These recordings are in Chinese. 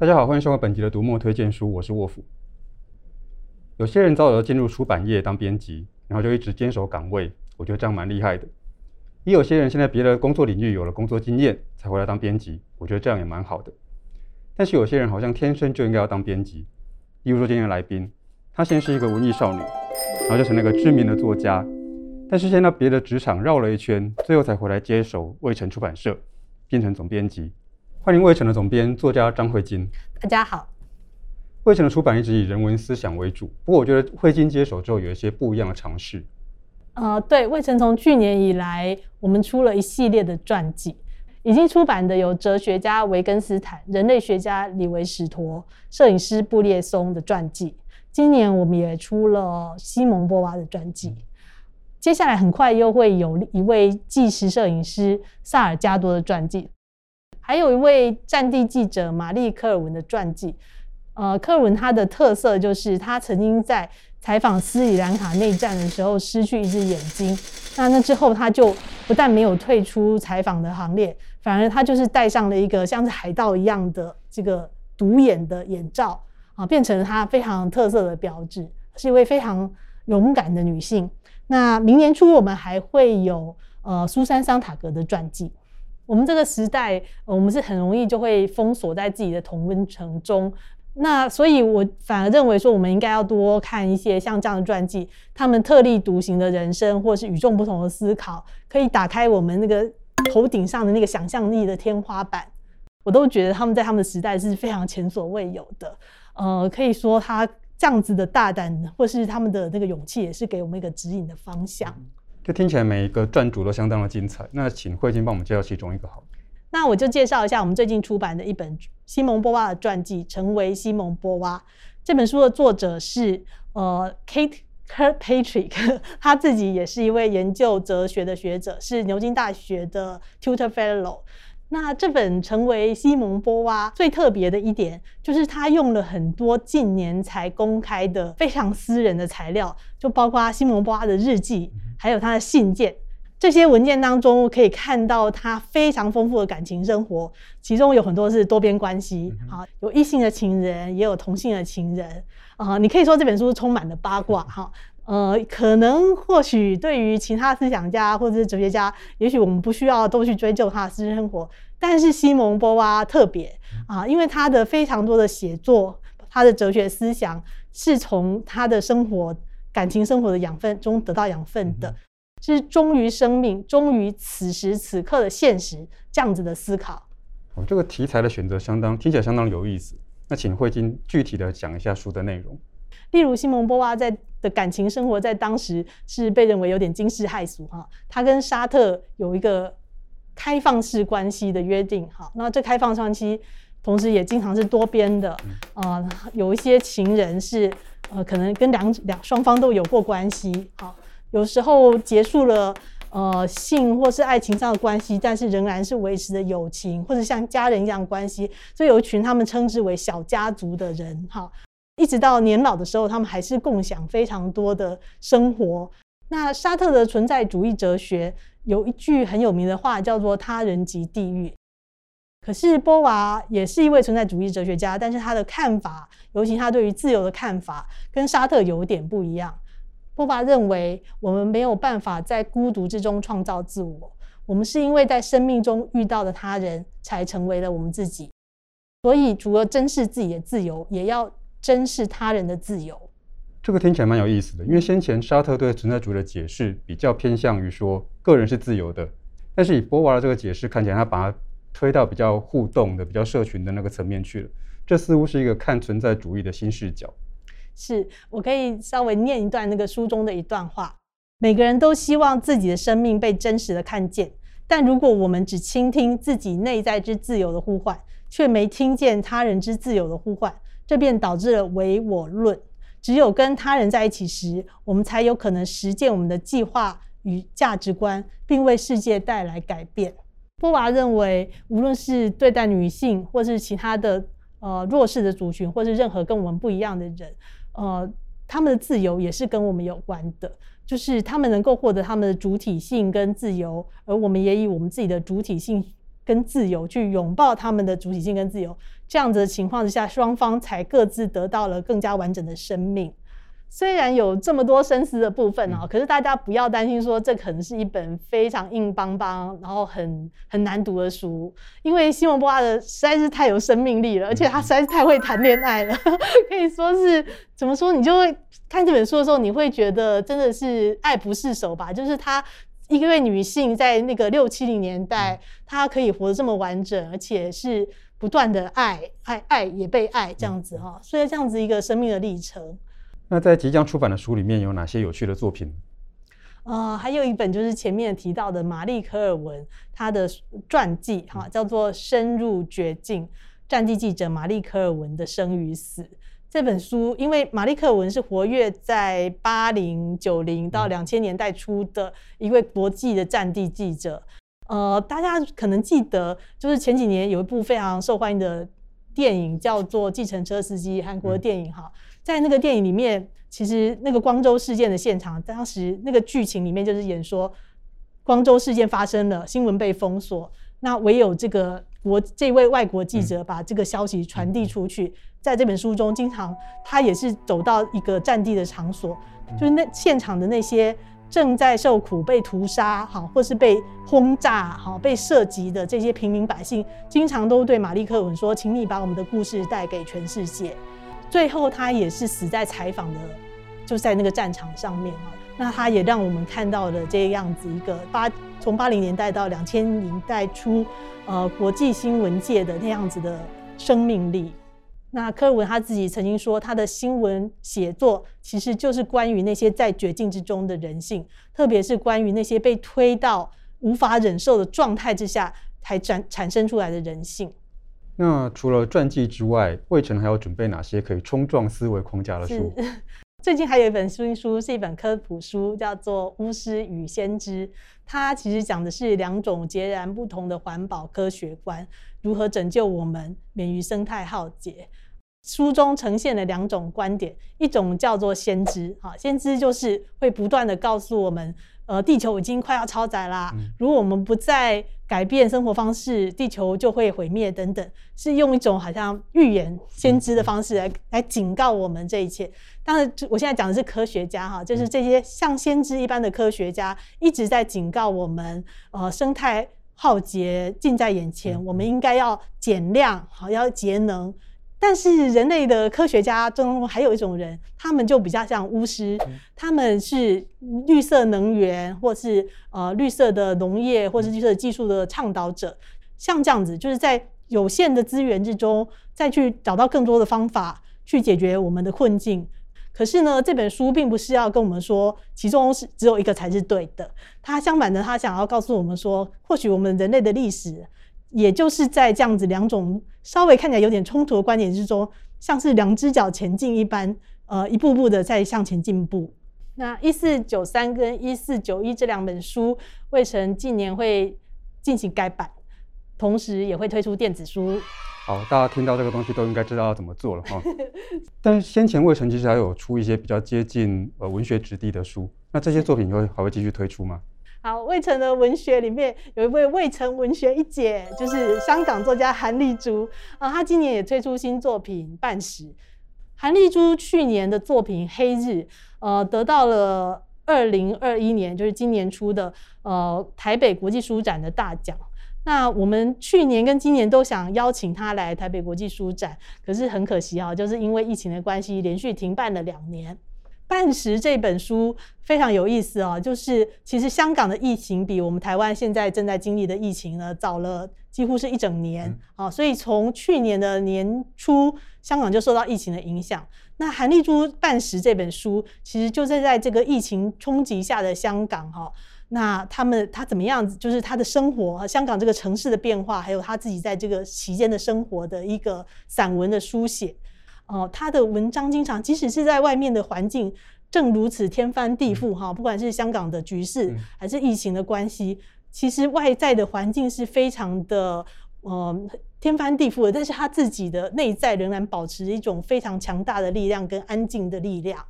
大家好，欢迎收看本集的读墨推荐书，我是沃夫。有些人早早进入出版业当编辑，然后就一直坚守岗位，我觉得这样蛮厉害的。也有些人现在别的工作领域有了工作经验，才回来当编辑，我觉得这样也蛮好的。但是有些人好像天生就应该要当编辑，例如说今天的来宾，她先是一个文艺少女，然后就成了一个知名的作家，但是现在别的职场绕了一圈，最后才回来接手卫城出版社，变成总编辑。欢迎卫城的总编作家张慧晶。大家好。卫城的出版一直以人文思想为主，不过我觉得慧晶接手之后有一些不一样的尝试。呃，对，魏晨从去年以来，我们出了一系列的传记，已经出版的有哲学家维根斯坦、人类学家李维史陀、摄影师布列松的传记。今年我们也出了西蒙波娃的传记，接下来很快又会有一位纪实摄影师萨尔加多的传记。还有一位战地记者玛丽·科尔文的传记，呃，科尔文他的特色就是他曾经在采访斯里兰卡内战的时候失去一只眼睛，那那之后他就不但没有退出采访的行列，反而他就是戴上了一个像是海盗一样的这个独眼的眼罩啊，变成了他非常特色的标志，是一位非常勇敢的女性。那明年初我们还会有呃苏珊·桑塔格的传记。我们这个时代，我们是很容易就会封锁在自己的同温层中。那所以，我反而认为说，我们应该要多看一些像这样的传记，他们特立独行的人生，或是与众不同的思考，可以打开我们那个头顶上的那个想象力的天花板。我都觉得他们在他们的时代是非常前所未有的。呃，可以说他这样子的大胆，或是他们的那个勇气，也是给我们一个指引的方向。这听起来每一个传主都相当的精彩。那请慧晶帮我们介绍其中一个好。那我就介绍一下我们最近出版的一本西蒙波娃的传记《成为西蒙波娃》。这本书的作者是呃 Kate Kirkpatrick，他自己也是一位研究哲学的学者，是牛津大学的 Tutor Fellow。那这本成为西蒙波娃最特别的一点，就是他用了很多近年才公开的非常私人的材料，就包括西蒙波娃的日记，还有他的信件。这些文件当中可以看到他非常丰富的感情生活，其中有很多是多边关系，啊，有异性的情人，也有同性的情人，啊，你可以说这本书充满了八卦，哈。呃，可能或许对于其他思想家或者是哲学家，也许我们不需要都去追究他的私生活，但是西蒙波娃特别啊，因为他的非常多的写作，他的哲学思想是从他的生活、感情生活的养分中得到养分的，是忠于生命、忠于此时此刻的现实这样子的思考。哦，这个题材的选择相当听起来相当有意思。那请慧晶具体的讲一下书的内容。例如，西蒙波娃在的感情生活在当时是被认为有点惊世骇俗哈。他跟沙特有一个开放式关系的约定哈。那这开放关系同时也经常是多边的啊，有一些情人是呃可能跟两两双方都有过关系哈。有时候结束了呃性或是爱情上的关系，但是仍然是维持着友情或者像家人一样关系。所以有一群他们称之为小家族的人哈。一直到年老的时候，他们还是共享非常多的生活。那沙特的存在主义哲学有一句很有名的话，叫做“他人即地狱”。可是波娃也是一位存在主义哲学家，但是他的看法，尤其他对于自由的看法，跟沙特有点不一样。波娃认为，我们没有办法在孤独之中创造自我，我们是因为在生命中遇到的他人，才成为了我们自己。所以，除了珍视自己的自由，也要珍视他人的自由，这个听起来蛮有意思的。因为先前沙特对存在主义的解释比较偏向于说个人是自由的，但是以波娃的这个解释看起来，他把它推到比较互动的、比较社群的那个层面去了。这似乎是一个看存在主义的新视角。是，我可以稍微念一段那个书中的一段话：每个人都希望自己的生命被真实的看见，但如果我们只倾听自己内在之自由的呼唤，却没听见他人之自由的呼唤。这便导致了唯我论。只有跟他人在一起时，我们才有可能实践我们的计划与价值观，并为世界带来改变。波娃认为，无论是对待女性，或是其他的呃弱势的族群，或是任何跟我们不一样的人，呃，他们的自由也是跟我们有关的，就是他们能够获得他们的主体性跟自由，而我们也以我们自己的主体性跟自由去拥抱他们的主体性跟自由。这样子的情况之下，双方才各自得到了更加完整的生命。虽然有这么多深思的部分哦，可是大家不要担心说这可能是一本非常硬邦邦，然后很很难读的书，因为西蒙波娃的实在是太有生命力了，而且他实在是太会谈恋爱了，可以说是怎么说，你就会看这本书的时候，你会觉得真的是爱不释手吧，就是他一位女性在那个六七零年代，她可以活得这么完整，而且是不断的爱爱爱也被爱这样子哈，所以这样子一个生命的历程。那在即将出版的书里面有哪些有趣的作品？呃，还有一本就是前面提到的玛丽科尔文她的传记哈，叫做《深入绝境：战地记者玛丽科尔文的生与死》这本书，因为玛丽科尔文是活跃在八零九零到两千年代初的一位国际的战地记者。呃，大家可能记得，就是前几年有一部非常受欢迎的电影叫做《计程车司机》，韩国的电影哈。在那个电影里面，其实那个光州事件的现场，当时那个剧情里面就是演说，光州事件发生了，新闻被封锁，那唯有这个国这位外国记者把这个消息传递出去。在这本书中，经常他也是走到一个战地的场所，就是那现场的那些正在受苦、被屠杀，好，或是被轰炸，好，被射击的这些平民百姓，经常都对玛丽克文说：“请你把我们的故事带给全世界。”最后，他也是死在采访的，就在那个战场上面啊。那他也让我们看到了这样子一个八从八零年代到两千年代初，呃，国际新闻界的那样子的生命力。那柯尔文他自己曾经说，他的新闻写作其实就是关于那些在绝境之中的人性，特别是关于那些被推到无法忍受的状态之下才产产生出来的人性。那除了传记之外，魏晨还要准备哪些可以冲撞思维框架的书？最近还有一本新书，是一本科普书，叫做《巫师与先知》。它其实讲的是两种截然不同的环保科学观，如何拯救我们免于生态浩劫。书中呈现了两种观点，一种叫做先知，哈，先知就是会不断地告诉我们。呃，地球已经快要超载啦！如果我们不再改变生活方式，地球就会毁灭等等，是用一种好像预言先知的方式来来警告我们这一切。当然，我现在讲的是科学家哈，就是这些像先知一般的科学家一直在警告我们，呃，生态浩劫近在眼前，我们应该要减量，好，要节能。但是人类的科学家中还有一种人，他们就比较像巫师，他们是绿色能源，或是呃绿色的农业，或是绿色技术的倡导者。像这样子，就是在有限的资源之中，再去找到更多的方法去解决我们的困境。可是呢，这本书并不是要跟我们说，其中是只有一个才是对的。它相反的，它想要告诉我们说，或许我们人类的历史。也就是在这样子两种稍微看起来有点冲突的观点之中，像是两只脚前进一般，呃，一步步的在向前进步。那一四九三跟一四九一这两本书，魏晨近年会进行改版，同时也会推出电子书。好，大家听到这个东西都应该知道要怎么做了哈。但是先前魏晨其实还有出一些比较接近呃文学质地的书，那这些作品会还会继续推出吗？好，魏晨的文学里面有一位魏晨文学一姐，就是香港作家韩丽珠啊。她今年也推出新作品《半时》。韩丽珠去年的作品《黑日》呃，得到了二零二一年，就是今年出的呃台北国际书展的大奖。那我们去年跟今年都想邀请她来台北国际书展，可是很可惜啊，就是因为疫情的关系，连续停办了两年。半时这本书非常有意思啊，就是其实香港的疫情比我们台湾现在正在经历的疫情呢早了几乎是一整年啊，所以从去年的年初，香港就受到疫情的影响。那韩丽珠半时这本书，其实就是在这个疫情冲击下的香港哈，那他们他怎么样子，就是他的生活，香港这个城市的变化，还有他自己在这个期间的生活的一个散文的书写。哦，他的文章经常，即使是在外面的环境正如此天翻地覆哈，不管是香港的局势还是疫情的关系，其实外在的环境是非常的呃天翻地覆的，但是他自己的内在仍然保持一种非常强大的力量跟安静的力量，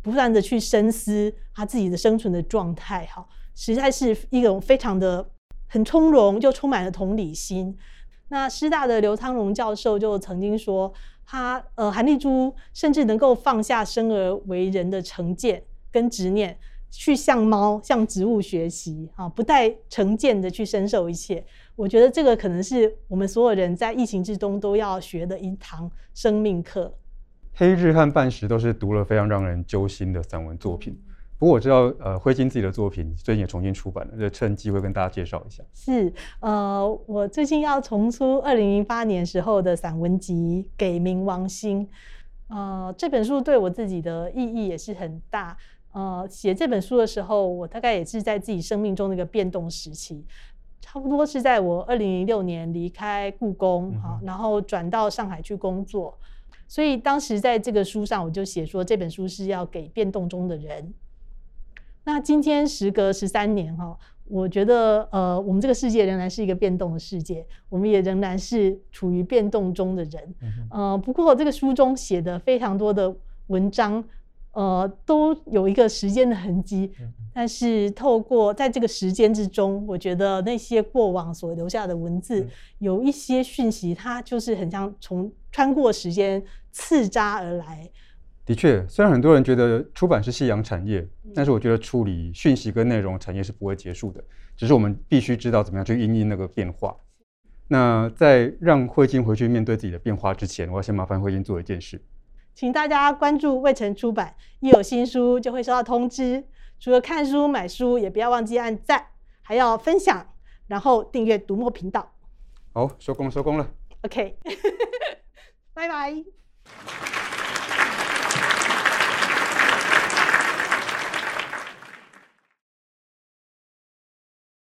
不断的去深思他自己的生存的状态哈，实在是一种非常的很从容又充满了同理心。那师大的刘昌荣教授就曾经说，他呃韩丽珠甚至能够放下生而为人的成见跟执念，去向猫、向植物学习啊，不带成见的去深受一切。我觉得这个可能是我们所有人在疫情之中都要学的一堂生命课。黑日和半时都是读了非常让人揪心的散文作品。不过我知道，呃，惠金自己的作品最近也重新出版了，就趁机会跟大家介绍一下。是，呃，我最近要重出二零零八年时候的散文集《给冥王星》。呃，这本书对我自己的意义也是很大。呃，写这本书的时候，我大概也是在自己生命中的一个变动时期，差不多是在我二零零六年离开故宫，好、嗯，然后转到上海去工作。所以当时在这个书上，我就写说，这本书是要给变动中的人。那今天时隔十三年哈，我觉得呃，我们这个世界仍然是一个变动的世界，我们也仍然是处于变动中的人。嗯、呃，不过这个书中写的非常多的文章，呃，都有一个时间的痕迹。嗯、但是透过在这个时间之中，我觉得那些过往所留下的文字，嗯、有一些讯息，它就是很像从穿过时间刺扎而来。的确，虽然很多人觉得出版是夕阳产业，但是我觉得处理讯息跟内容产业是不会结束的，只是我们必须知道怎么样去因应那个变化。那在让惠金回去面对自己的变化之前，我要先麻烦惠金做一件事，请大家关注未城出版，一有新书就会收到通知。除了看书买书，也不要忘记按赞，还要分享，然后订阅读墨频道。好，收工收工了。OK，拜拜。